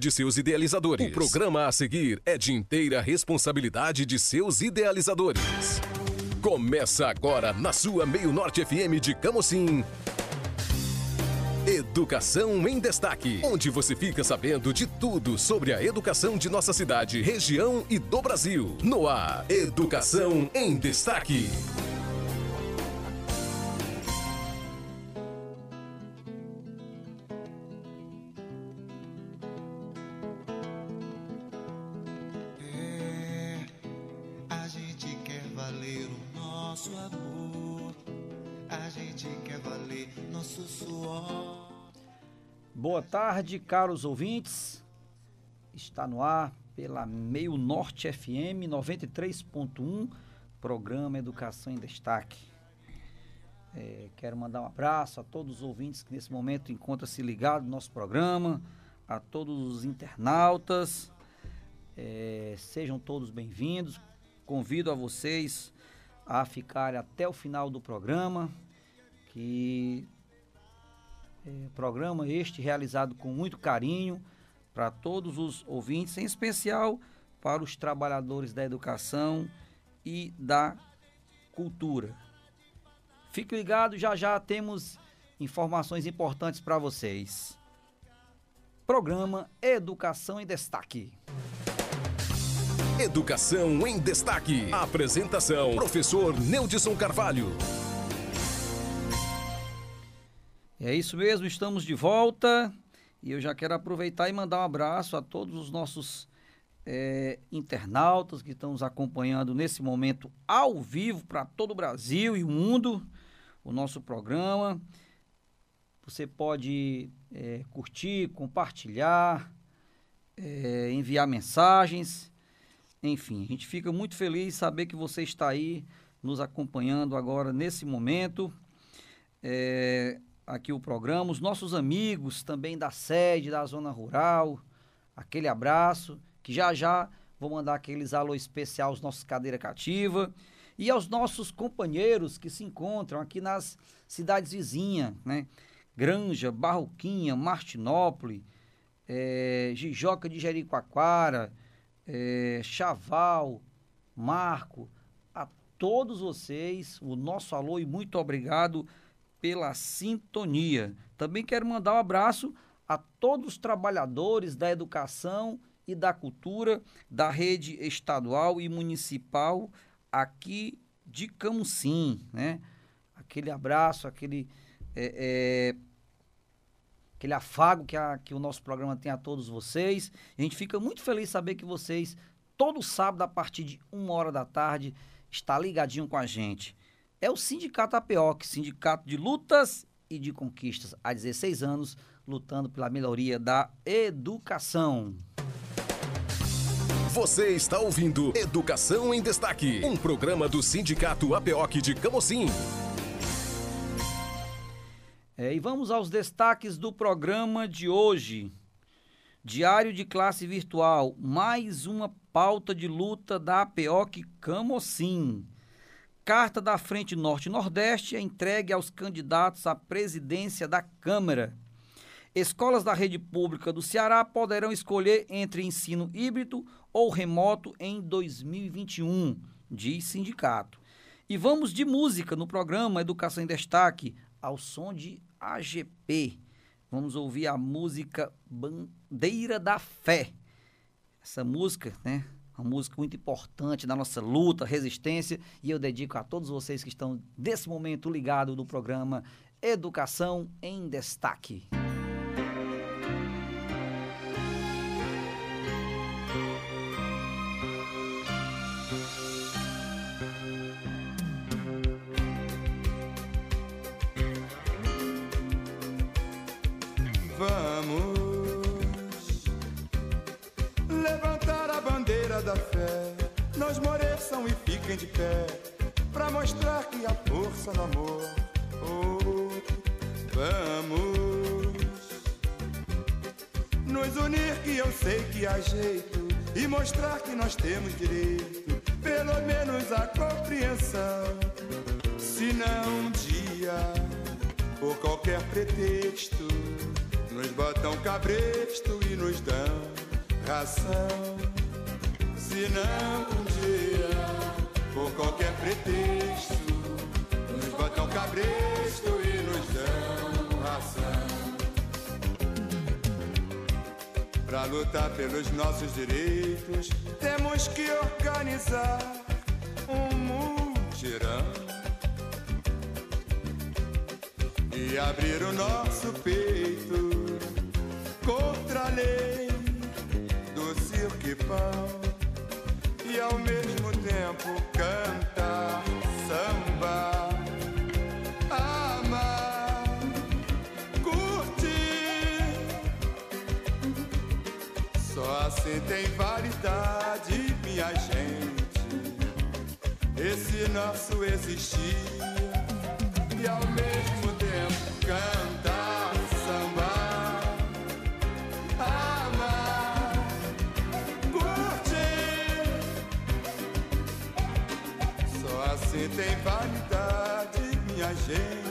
de seus idealizadores. O programa a seguir é de inteira responsabilidade de seus idealizadores. Começa agora na sua Meio Norte FM de Camocim. Educação em Destaque, onde você fica sabendo de tudo sobre a educação de nossa cidade, região e do Brasil. No ar, Educação em Destaque. Boa tarde, caros ouvintes. Está no ar pela Meio Norte FM 93.1, programa Educação em Destaque. É, quero mandar um abraço a todos os ouvintes que nesse momento encontram-se ligados no nosso programa, a todos os internautas. É, sejam todos bem-vindos. Convido a vocês a ficarem até o final do programa, que é, programa este realizado com muito carinho para todos os ouvintes, em especial para os trabalhadores da educação e da cultura. Fique ligado, já já temos informações importantes para vocês. Programa Educação em Destaque. Educação em Destaque. Apresentação: Professor Neudson Carvalho. É isso mesmo, estamos de volta e eu já quero aproveitar e mandar um abraço a todos os nossos é, internautas que estão nos acompanhando nesse momento ao vivo para todo o Brasil e o mundo, o nosso programa. Você pode é, curtir, compartilhar, é, enviar mensagens, enfim, a gente fica muito feliz saber que você está aí nos acompanhando agora nesse momento. É, aqui o programa, os nossos amigos também da sede, da zona rural, aquele abraço, que já já vou mandar aqueles alô especial aos nossos cadeira cativa e aos nossos companheiros que se encontram aqui nas cidades vizinhas, né? Granja, Barroquinha, Martinópolis, é, Jijoca de Jericoacoara, é, Chaval, Marco, a todos vocês, o nosso alô e muito obrigado pela sintonia. Também quero mandar um abraço a todos os trabalhadores da educação e da cultura da rede estadual e municipal aqui de Camusim, né? Aquele abraço, aquele é, é, aquele afago que, a, que o nosso programa tem a todos vocês. A gente fica muito feliz saber que vocês, todo sábado, a partir de uma hora da tarde, está ligadinho com a gente é o Sindicato APOC, Sindicato de Lutas e de Conquistas, há 16 anos, lutando pela melhoria da educação. Você está ouvindo Educação em Destaque, um programa do Sindicato APOC de Camocim. É, e vamos aos destaques do programa de hoje. Diário de classe virtual, mais uma pauta de luta da APOC Camocim. Carta da Frente Norte-Nordeste é entregue aos candidatos à presidência da Câmara. Escolas da rede pública do Ceará poderão escolher entre ensino híbrido ou remoto em 2021, diz sindicato. E vamos de música no programa Educação em Destaque, ao som de AGP. Vamos ouvir a música Bandeira da Fé. Essa música, né? Uma música muito importante na nossa luta, resistência, e eu dedico a todos vocês que estão nesse momento ligados no programa Educação em Destaque. Qualquer pretexto, nos botam cabresto e nos dão ração. Se não um dia, por qualquer pretexto, nos botam cabresto e nos dão ração. Pra lutar pelos nossos direitos, temos que organizar e abrir o nosso peito contra a lei do circo e pão e ao mesmo tempo cantar samba. Só assim tem validade, minha gente, esse nosso existir e ao mesmo minha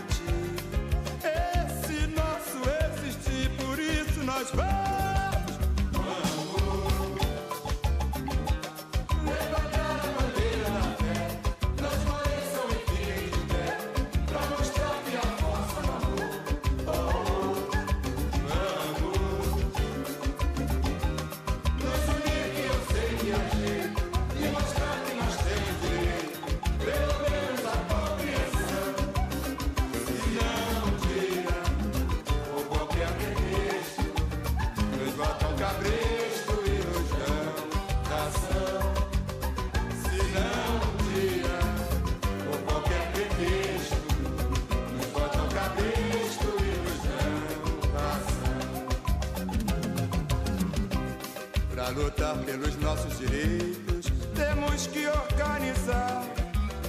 lutar pelos nossos direitos, temos que organizar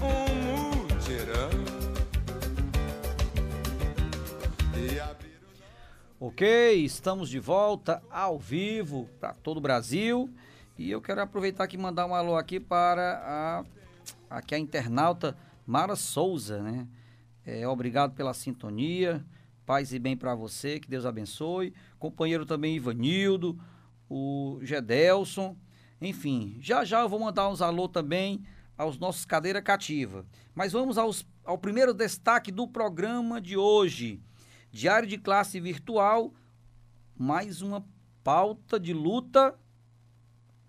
um mutirão. Ok, estamos de volta ao vivo para todo o Brasil. E eu quero aproveitar aqui e mandar um alô aqui para a, aqui a internauta Mara Souza, né? É, obrigado pela sintonia. Paz e bem para você, que Deus abençoe. Companheiro também Ivanildo, o Gedelson, enfim, já já eu vou mandar uns alô também aos nossos cadeira cativa. Mas vamos aos, ao primeiro destaque do programa de hoje. Diário de classe virtual, mais uma pauta de luta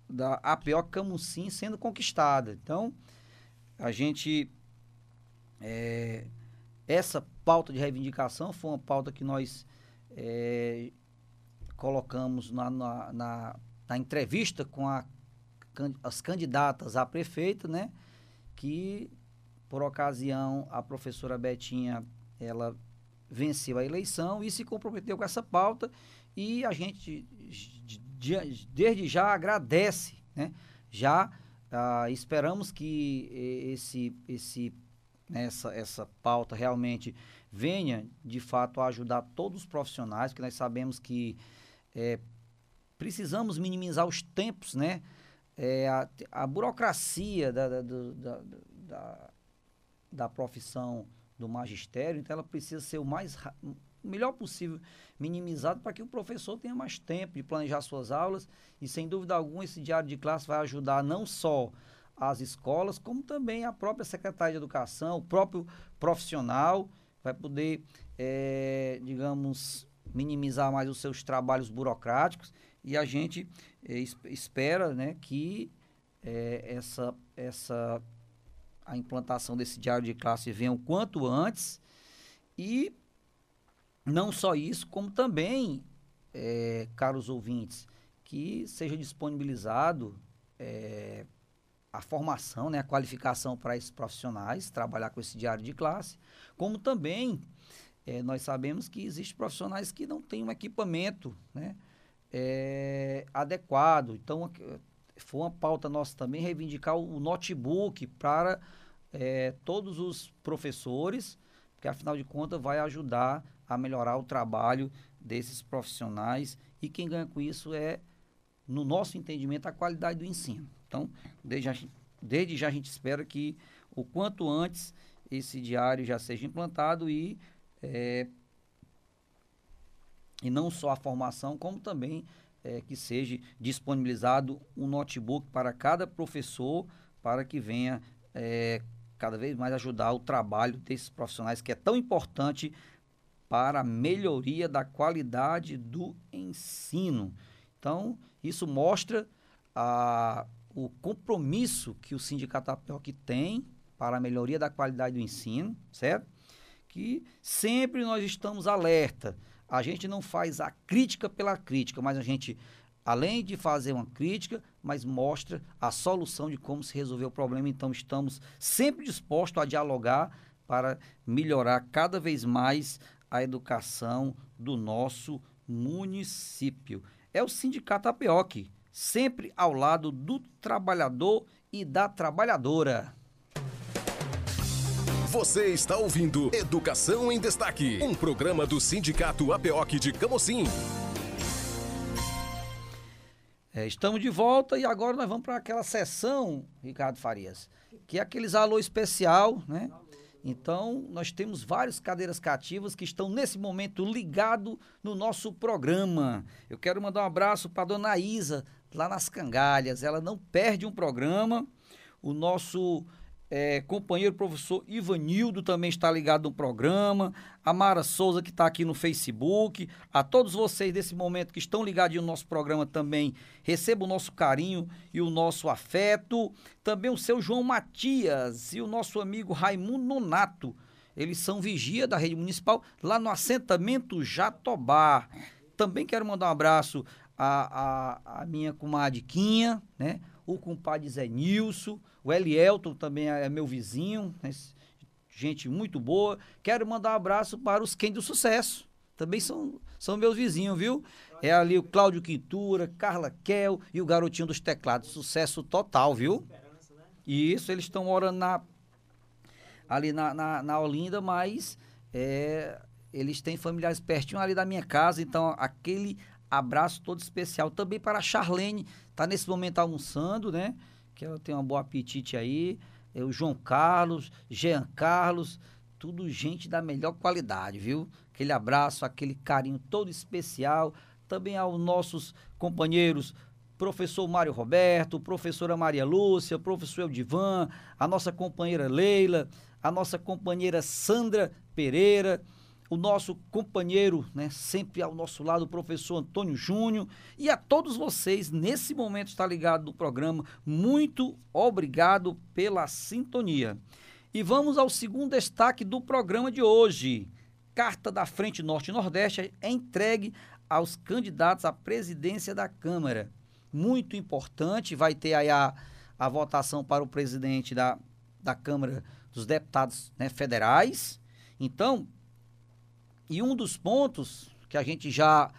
da APO Camusim sendo conquistada. Então, a gente. É, essa pauta de reivindicação foi uma pauta que nós é, colocamos na, na, na, na entrevista com a, as candidatas a prefeita, né? Que, por ocasião, a professora Betinha, ela venceu a eleição e se comprometeu com essa pauta e a gente desde já agradece, né? Já ah, esperamos que esse, esse, essa, essa pauta realmente venha, de fato, ajudar todos os profissionais, porque nós sabemos que é, precisamos minimizar os tempos, né? É, a, a, burocracia da, da, da, da, da profissão do magistério, então ela precisa ser o mais o melhor possível minimizado para que o professor tenha mais tempo de planejar suas aulas e sem dúvida alguma esse diário de classe vai ajudar não só as escolas, como também a própria secretaria de educação, o próprio profissional vai poder, é, digamos, minimizar mais os seus trabalhos burocráticos e a gente eh, espera né, que eh, essa, essa a implantação desse diário de classe venha o quanto antes e não só isso, como também, eh, caros ouvintes, que seja disponibilizado a formação, né, a qualificação para esses profissionais, trabalhar com esse diário de classe, como também é, nós sabemos que existem profissionais que não têm um equipamento né, é, adequado. Então, foi uma pauta nossa também reivindicar o notebook para é, todos os professores, porque afinal de contas vai ajudar a melhorar o trabalho desses profissionais e quem ganha com isso é, no nosso entendimento, a qualidade do ensino. Então, desde desde já a gente espera que o quanto antes esse diário já seja implantado e é, E não só a formação, como também é, que seja disponibilizado um notebook para cada professor para que venha é, cada vez mais ajudar o trabalho desses profissionais que é tão importante para a melhoria da qualidade do ensino. Então, isso mostra a, o compromisso que o Sindicato APOC tem para a melhoria da qualidade do ensino, certo? Que sempre nós estamos alerta. A gente não faz a crítica pela crítica, mas a gente, além de fazer uma crítica, mas mostra a solução de como se resolver o problema. Então, estamos sempre dispostos a dialogar para melhorar cada vez mais a educação do nosso município. É o Sindicato APOC, sempre ao lado do trabalhador e da trabalhadora. Você está ouvindo Educação em Destaque, um programa do Sindicato APOC de Camocim. É, estamos de volta e agora nós vamos para aquela sessão, Ricardo Farias, que é aqueles alô especial, né? Então, nós temos várias cadeiras cativas que estão nesse momento ligados no nosso programa. Eu quero mandar um abraço para dona Isa, lá nas Cangalhas. Ela não perde um programa. O nosso é, companheiro professor Ivanildo também está ligado no programa, a Mara Souza que está aqui no Facebook, a todos vocês desse momento que estão ligados no nosso programa também, receba o nosso carinho e o nosso afeto, também o seu João Matias e o nosso amigo Raimundo Nonato, eles são vigia da rede municipal lá no assentamento Jatobá. Também quero mandar um abraço à, à, à minha comadre né? O compadre Zé Nilson, o Elielton também é meu vizinho, né? gente muito boa. Quero mandar um abraço para os Quem do Sucesso. Também são, são meus vizinhos, viu? É ali o Cláudio Quintura, Carla Kel e o garotinho dos teclados. Sucesso total, viu? E isso, eles estão morando na, ali na, na, na Olinda, mas é, eles têm familiares pertinho ali da minha casa, então aquele abraço todo especial. Também para a Charlene, está nesse momento almoçando, né? que ela tem um bom apetite aí. É o João Carlos, Jean Carlos, tudo gente da melhor qualidade, viu? Aquele abraço, aquele carinho todo especial. Também aos nossos companheiros, professor Mário Roberto, professora Maria Lúcia, professor Eldivan, a nossa companheira Leila, a nossa companheira Sandra Pereira o nosso companheiro, né, sempre ao nosso lado, o professor Antônio Júnior, e a todos vocês, nesse momento está ligado no programa, muito obrigado pela sintonia. E vamos ao segundo destaque do programa de hoje. Carta da Frente Norte e Nordeste é entregue aos candidatos à presidência da Câmara. Muito importante, vai ter aí a, a votação para o presidente da, da Câmara dos Deputados né, Federais. Então, e um dos pontos que a gente já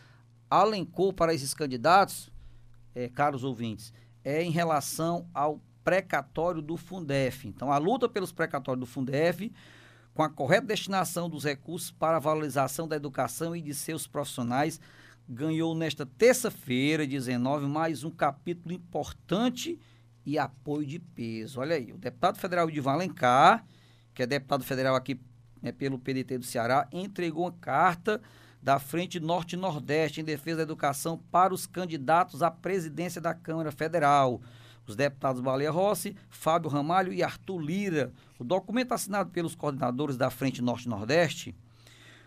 alencou para esses candidatos, é, caros ouvintes, é em relação ao precatório do Fundef. Então, a luta pelos precatórios do Fundef, com a correta destinação dos recursos para a valorização da educação e de seus profissionais, ganhou nesta terça-feira, 19, mais um capítulo importante e apoio de peso. Olha aí, o deputado federal de Valencar, que é deputado federal aqui né, pelo PDT do Ceará, entregou uma carta da Frente Norte Nordeste em defesa da educação para os candidatos à presidência da Câmara Federal. Os deputados Baleia Rossi, Fábio Ramalho e Arthur Lira. O documento assinado pelos coordenadores da Frente Norte Nordeste,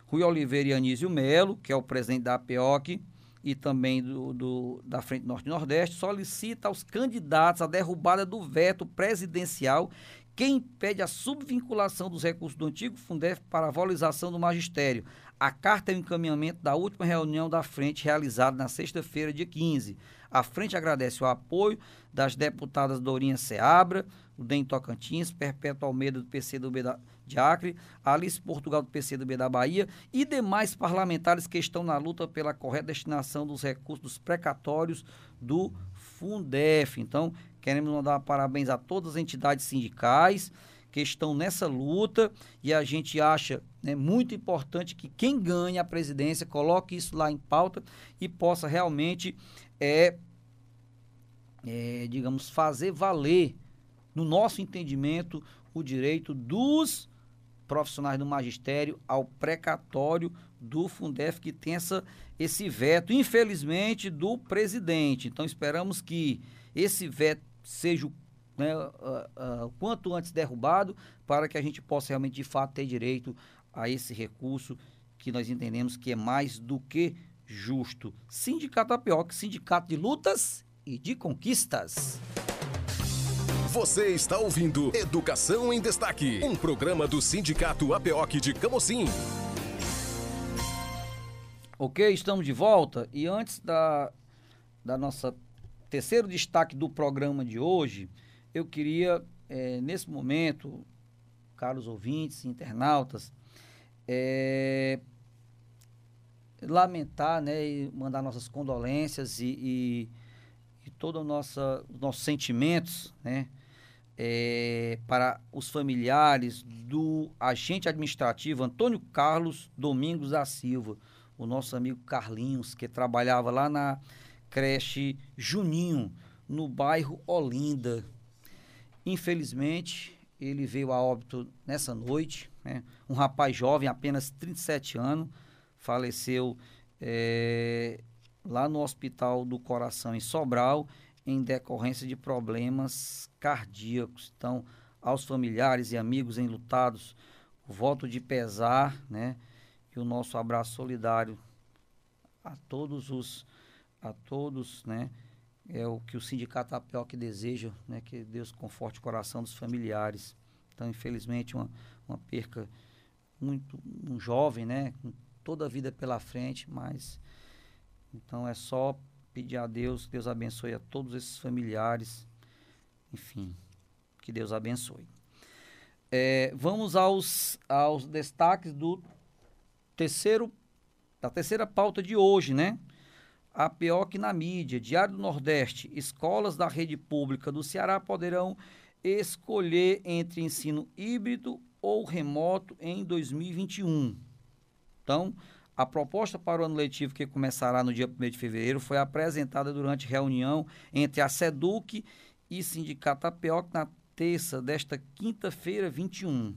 Rui Oliveira e Anísio Melo, que é o presidente da APOC, e também do, do, da Frente Norte Nordeste, solicita aos candidatos a derrubada do veto presidencial que impede a subvinculação dos recursos do antigo Fundef para a valorização do magistério. A carta é o encaminhamento da última reunião da frente realizada na sexta-feira, dia 15. A frente agradece o apoio das deputadas Dorinha Seabra, do DEM Tocantins, Perpétua Almeida, do PCdoB de Acre, Alice Portugal, do PCdoB da Bahia e demais parlamentares que estão na luta pela correta destinação dos recursos precatórios do Fundef. Então, Queremos mandar parabéns a todas as entidades sindicais que estão nessa luta e a gente acha né, muito importante que quem ganha a presidência coloque isso lá em pauta e possa realmente, é, é, digamos, fazer valer, no nosso entendimento, o direito dos profissionais do magistério ao precatório do Fundef que tem essa, esse veto, infelizmente, do presidente. Então esperamos que esse veto seja né, uh, uh, quanto antes derrubado para que a gente possa realmente de fato ter direito a esse recurso que nós entendemos que é mais do que justo. Sindicato APOC, sindicato de lutas e de conquistas. Você está ouvindo Educação em Destaque, um programa do Sindicato APOC de Camocim. Ok, estamos de volta e antes da, da nossa terceiro destaque do programa de hoje, eu queria, é, nesse momento, caros ouvintes, internautas, é, lamentar, né, e mandar nossas condolências e, e, e todos os nossos sentimentos, né, é, para os familiares do agente administrativo Antônio Carlos Domingos da Silva, o nosso amigo Carlinhos, que trabalhava lá na creche Juninho, no bairro Olinda. Infelizmente, ele veio a óbito nessa noite, né? um rapaz jovem, apenas 37 anos, faleceu é, lá no Hospital do Coração em Sobral, em decorrência de problemas cardíacos. Então, aos familiares e amigos enlutados, o voto de pesar, né? E o nosso abraço solidário a todos os a todos, né? É o que o sindicato APOC deseja, né? Que Deus conforte o coração dos familiares. Então, infelizmente, uma, uma perca muito um jovem, né? Com toda a vida pela frente, mas então é só pedir a Deus, Deus abençoe a todos esses familiares, enfim, que Deus abençoe. É, vamos aos, aos destaques do terceiro, da terceira pauta de hoje, né? A PEOC na mídia, Diário do Nordeste, escolas da rede pública do Ceará poderão escolher entre ensino híbrido ou remoto em 2021. Então, a proposta para o ano letivo, que começará no dia 1 de fevereiro, foi apresentada durante reunião entre a SEDUC e Sindicato APOC na terça desta quinta-feira, 21.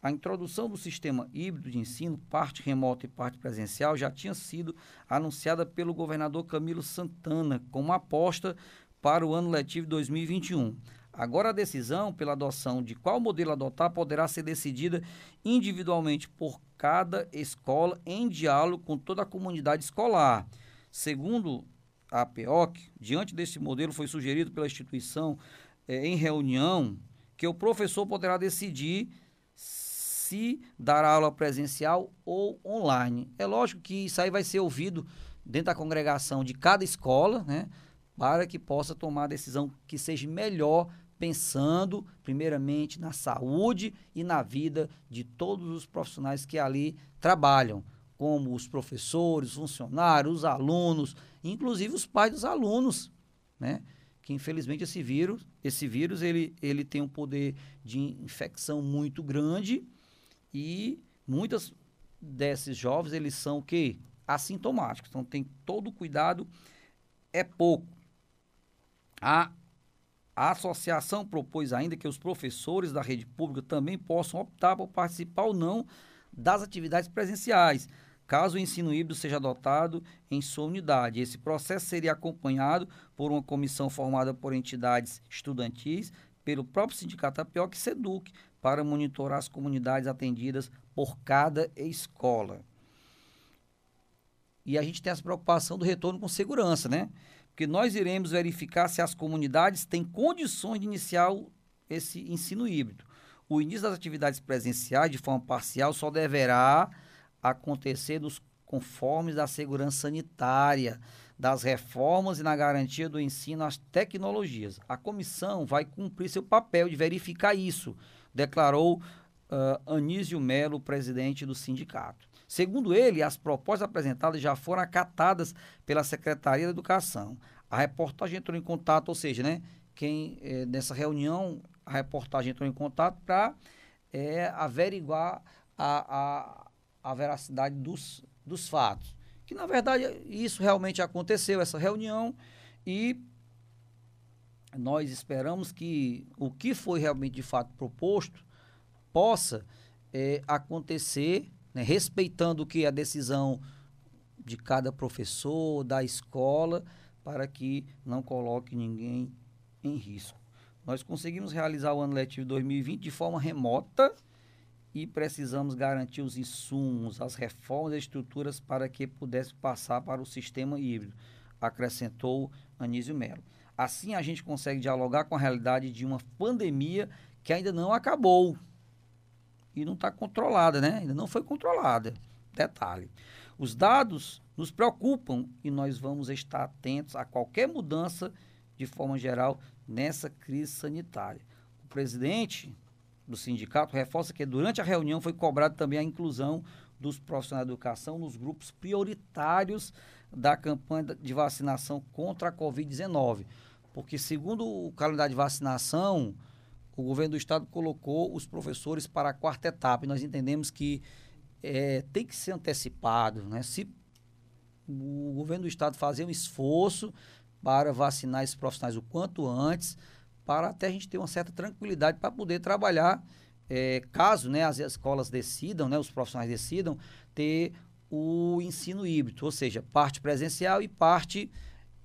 A introdução do sistema híbrido de ensino, parte remota e parte presencial, já tinha sido anunciada pelo governador Camilo Santana como aposta para o ano letivo 2021. Agora, a decisão pela adoção de qual modelo adotar poderá ser decidida individualmente por cada escola em diálogo com toda a comunidade escolar. Segundo a APOC, diante desse modelo, foi sugerido pela instituição eh, em reunião que o professor poderá decidir se dar aula presencial ou online. É lógico que isso aí vai ser ouvido dentro da congregação de cada escola, né, para que possa tomar a decisão que seja melhor pensando primeiramente na saúde e na vida de todos os profissionais que ali trabalham, como os professores, funcionários, os alunos, inclusive os pais dos alunos, né? Que infelizmente esse vírus, esse vírus ele, ele tem um poder de infecção muito grande e muitas desses jovens eles são o quê? assintomáticos. Então tem todo o cuidado é pouco. A a associação propôs ainda que os professores da rede pública também possam optar por participar ou não das atividades presenciais, caso o ensino híbrido seja adotado em sua unidade. Esse processo seria acompanhado por uma comissão formada por entidades estudantis, pelo próprio Sindicato Apioc e SEDUC, para monitorar as comunidades atendidas por cada escola. E a gente tem essa preocupação do retorno com segurança, né? Porque nós iremos verificar se as comunidades têm condições de iniciar esse ensino híbrido. O início das atividades presenciais de forma parcial só deverá acontecer nos conformes da segurança sanitária, das reformas e na garantia do ensino às tecnologias. A comissão vai cumprir seu papel de verificar isso, declarou uh, Anísio Melo, presidente do sindicato. Segundo ele, as propostas apresentadas já foram acatadas pela Secretaria da Educação. A reportagem entrou em contato, ou seja, né, quem é, nessa reunião, a reportagem entrou em contato para é, averiguar a, a, a veracidade dos, dos fatos. Que, na verdade, isso realmente aconteceu, essa reunião, e nós esperamos que o que foi realmente de fato proposto possa é, acontecer né, respeitando que é a decisão de cada professor, da escola, para que não coloque ninguém em risco. Nós conseguimos realizar o ano letivo 2020 de forma remota e precisamos garantir os insumos, as reformas e estruturas para que pudesse passar para o sistema híbrido, acrescentou Anísio Melo. Assim a gente consegue dialogar com a realidade de uma pandemia que ainda não acabou e não está controlada, né? Ainda não foi controlada. Detalhe. Os dados nos preocupam e nós vamos estar atentos a qualquer mudança de forma geral nessa crise sanitária. O presidente do sindicato reforça que durante a reunião foi cobrada também a inclusão dos profissionais da educação nos grupos prioritários da campanha de vacinação contra a Covid-19. Porque, segundo o calendário de vacinação, o governo do estado colocou os professores para a quarta etapa. E nós entendemos que é, tem que ser antecipado. Né? Se o governo do estado fazer um esforço para vacinar esses profissionais o quanto antes, para até a gente ter uma certa tranquilidade para poder trabalhar, é, caso né, as escolas decidam, né, os profissionais decidam, ter o ensino híbrido, ou seja, parte presencial e parte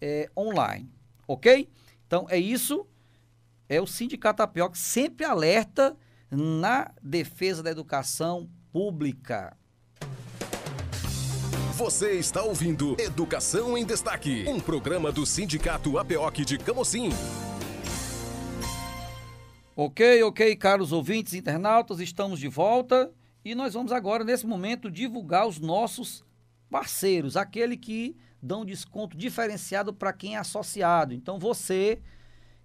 é, online. Ok? Então é isso. É o Sindicato Apioc sempre alerta na defesa da educação pública. Você está ouvindo Educação em Destaque, um programa do Sindicato APOC de Camocim. Ok, ok, caros ouvintes internautas, estamos de volta e nós vamos agora, nesse momento, divulgar os nossos parceiros, aquele que dão desconto diferenciado para quem é associado. Então, você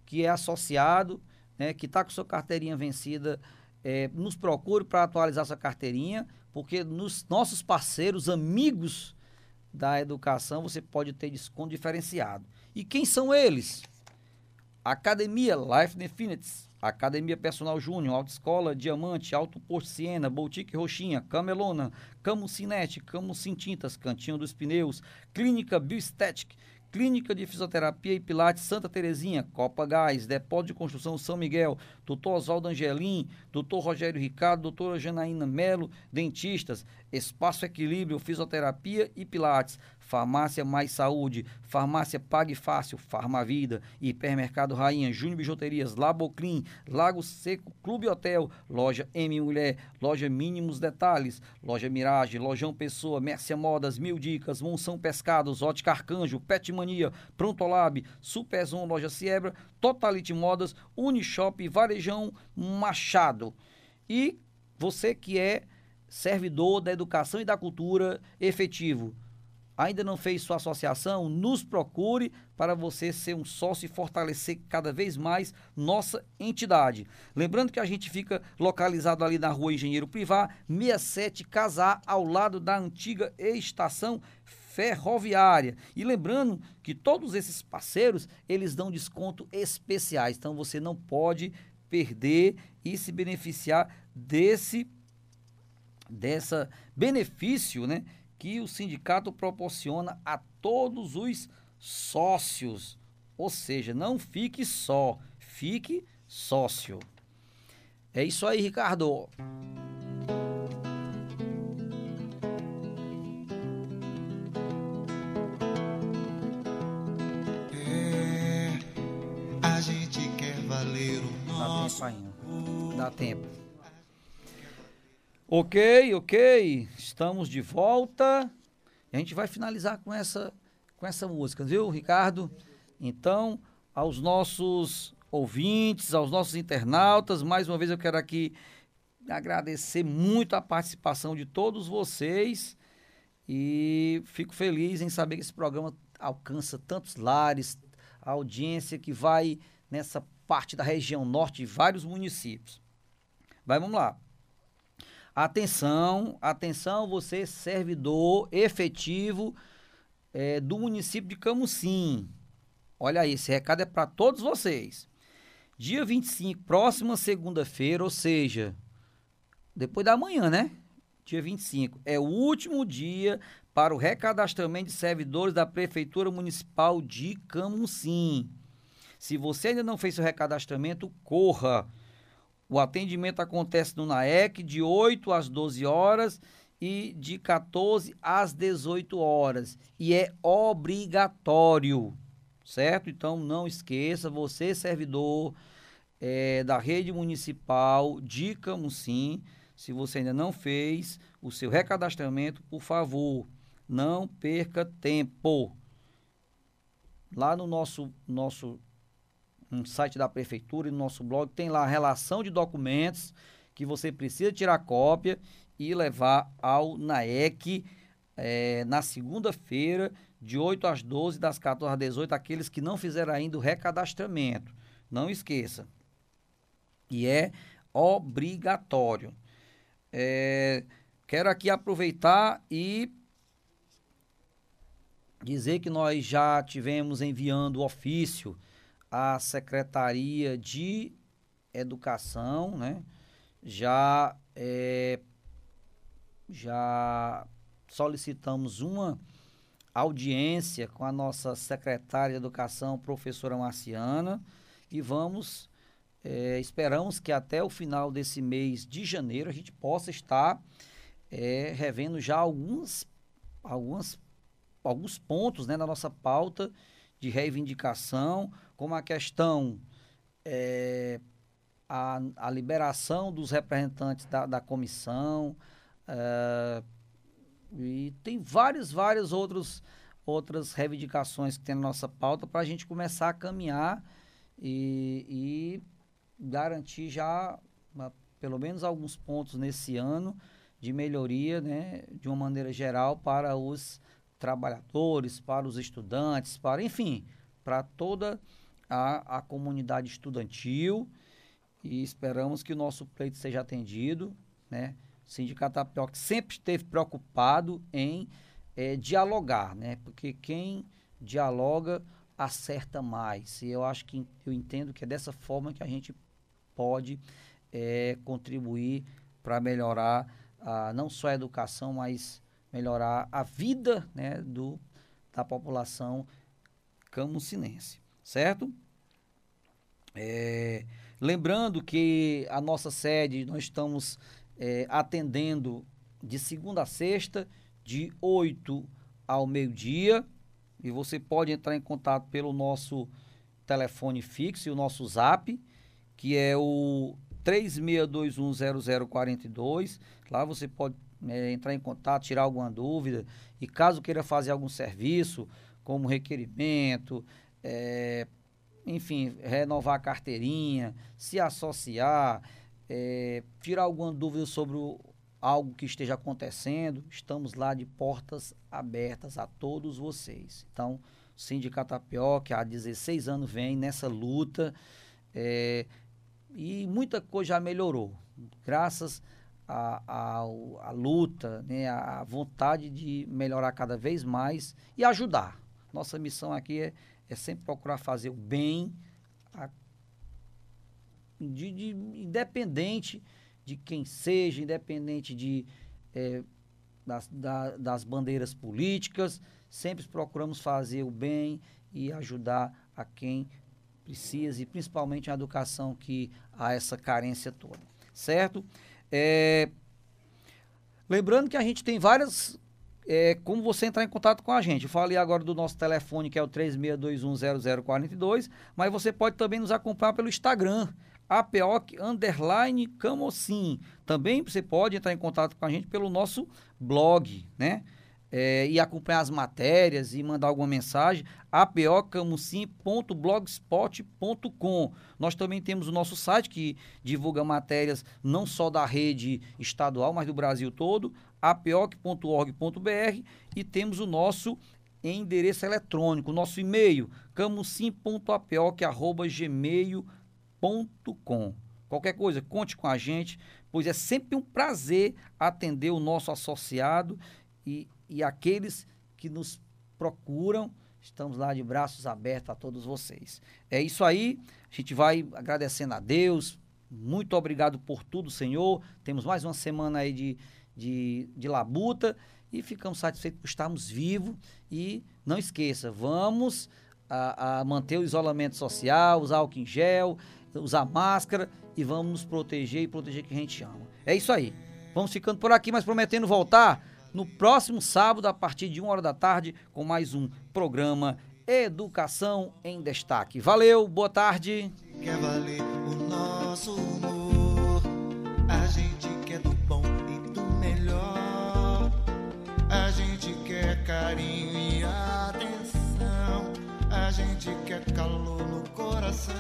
que é associado, né, que está com sua carteirinha vencida, é, nos procure para atualizar sua carteirinha, porque nos nossos parceiros, amigos da educação, você pode ter desconto diferenciado. E quem são eles? Academia Life Definites Academia Personal Júnior, Autoescola Diamante, Alto Posto Siena, Boutique Roxinha, Camelona, Camucinete, Camucin Tintas, Cantinho dos Pneus, Clínica Bioestética, Clínica de Fisioterapia e Pilates Santa Terezinha, Copa Gás, Depósito de Construção São Miguel, Doutor Oswaldo Angelim, Doutor Rogério Ricardo, Doutora Janaína Melo, Dentistas, Espaço Equilíbrio, Fisioterapia e Pilates, Farmácia Mais Saúde, Farmácia Pague Fácil, Farmavida, Hipermercado Rainha, Júnior Bijuterias, Laboclim, Lago Seco, Clube Hotel, Loja M Mulher, Loja Mínimos Detalhes, Loja Mirage, Lojão Pessoa, Mércia Modas, Mil Dicas, Monção Pescados, Ótica Arcanjo, Pet Mania, Prontolab, Superzon, Loja Siebra, Totalite Modas, Unishop, Varejão Machado. E você que é servidor da educação e da cultura efetivo, ainda não fez sua associação, nos procure para você ser um sócio e fortalecer cada vez mais nossa entidade. Lembrando que a gente fica localizado ali na rua Engenheiro Privá, 67 Casar, ao lado da antiga estação ferroviária. E lembrando que todos esses parceiros, eles dão desconto especiais, então você não pode perder e se beneficiar desse dessa benefício, né? que o sindicato proporciona a todos os sócios. Ou seja, não fique só, fique sócio. É isso aí, Ricardo. O nosso. Dá tempo. Ok, ok. Estamos de volta. A gente vai finalizar com essa, com essa música, viu, Ricardo? Então, aos nossos ouvintes, aos nossos internautas, mais uma vez eu quero aqui agradecer muito a participação de todos vocês e fico feliz em saber que esse programa alcança tantos lares, a audiência que vai nessa parte da região norte de vários municípios. Vai, vamos lá. Atenção, atenção, você servidor efetivo é, do município de Camusim. Olha aí, esse recado é para todos vocês. Dia 25, próxima segunda-feira, ou seja, depois da manhã, né? Dia 25, é o último dia para o recadastramento de servidores da Prefeitura Municipal de Camusim. Se você ainda não fez seu recadastramento, corra. O atendimento acontece no NAEC de 8 às 12 horas e de 14 às 18 horas. E é obrigatório, certo? Então não esqueça, você servidor é, da rede municipal de Camusim, se você ainda não fez o seu recadastramento, por favor, não perca tempo. Lá no nosso, nosso um site da prefeitura e no nosso blog tem lá a relação de documentos que você precisa tirar cópia e levar ao NAEC é, na segunda-feira, de 8 às 12, das 14 às 18, aqueles que não fizeram ainda o recadastramento. Não esqueça. E é obrigatório. É, quero aqui aproveitar e dizer que nós já tivemos enviando ofício à Secretaria de Educação, né? Já é, já solicitamos uma audiência com a nossa secretária de Educação, professora Marciana, e vamos, é, esperamos que até o final desse mês de janeiro a gente possa estar é, revendo já alguns, algumas, alguns pontos né, na nossa pauta de reivindicação, como a questão é, a, a liberação dos representantes da, da comissão, Uh, e tem várias, várias outros, outras reivindicações que tem na nossa pauta para a gente começar a caminhar e, e garantir já uma, pelo menos alguns pontos nesse ano de melhoria, né, de uma maneira geral, para os trabalhadores, para os estudantes, para, enfim, para toda a, a comunidade estudantil e esperamos que o nosso pleito seja atendido, né? O Sindicato sempre esteve preocupado em é, dialogar, né? Porque quem dialoga acerta mais. E eu acho que eu entendo que é dessa forma que a gente pode é, contribuir para melhorar a, não só a educação, mas melhorar a vida né, do, da população camucinense, certo? É, lembrando que a nossa sede, nós estamos é, atendendo de segunda a sexta, de 8 ao meio-dia. E você pode entrar em contato pelo nosso telefone fixo e o nosso zap, que é o 36210042. Lá você pode é, entrar em contato, tirar alguma dúvida. E caso queira fazer algum serviço, como requerimento, é, enfim, renovar a carteirinha, se associar é, tirar alguma dúvida sobre o, algo que esteja acontecendo, estamos lá de portas abertas a todos vocês. Então, o Sindicato Tapioca há 16 anos vem nessa luta é, e muita coisa já melhorou. Graças à luta, né, a vontade de melhorar cada vez mais e ajudar. Nossa missão aqui é, é sempre procurar fazer o bem a de, de, independente de quem seja, independente de, é, das, da, das bandeiras políticas, sempre procuramos fazer o bem e ajudar a quem precisa, e principalmente a educação que há essa carência toda, certo? É, lembrando que a gente tem várias é, como você entrar em contato com a gente. Eu falei agora do nosso telefone, que é o 36210042, mas você pode também nos acompanhar pelo Instagram, APOC underline Camocim. Também você pode entrar em contato com a gente pelo nosso blog, né? É, e acompanhar as matérias e mandar alguma mensagem, apocamocim.blogspot.com. Nós também temos o nosso site que divulga matérias não só da rede estadual, mas do Brasil todo, apoc.org.br e temos o nosso endereço eletrônico, nosso e-mail, camusim.apoc.gmail.com gmail.com. Qualquer coisa, conte com a gente, pois é sempre um prazer atender o nosso associado e, e aqueles que nos procuram. Estamos lá de braços abertos a todos vocês. É isso aí, a gente vai agradecendo a Deus. Muito obrigado por tudo, Senhor. Temos mais uma semana aí de, de, de labuta e ficamos satisfeitos por estarmos vivos. E não esqueça, vamos a, a manter o isolamento social, usar álcool em gel usar máscara e vamos nos proteger e proteger quem a gente ama. É isso aí. Vamos ficando por aqui, mas prometendo voltar no próximo sábado, a partir de uma hora da tarde, com mais um programa Educação em Destaque. Valeu, boa tarde. Carinho e atenção, a gente quer calor no coração,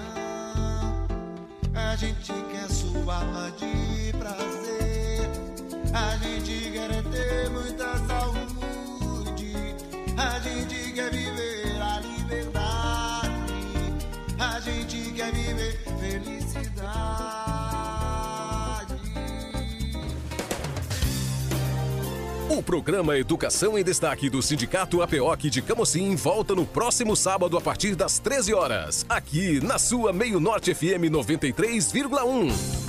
a gente quer sua alma de prazer, a gente quer ter muita saúde, a gente quer viver programa Educação em Destaque do Sindicato APOC de Camocim volta no próximo sábado a partir das 13 horas, aqui na sua Meio Norte FM 93,1.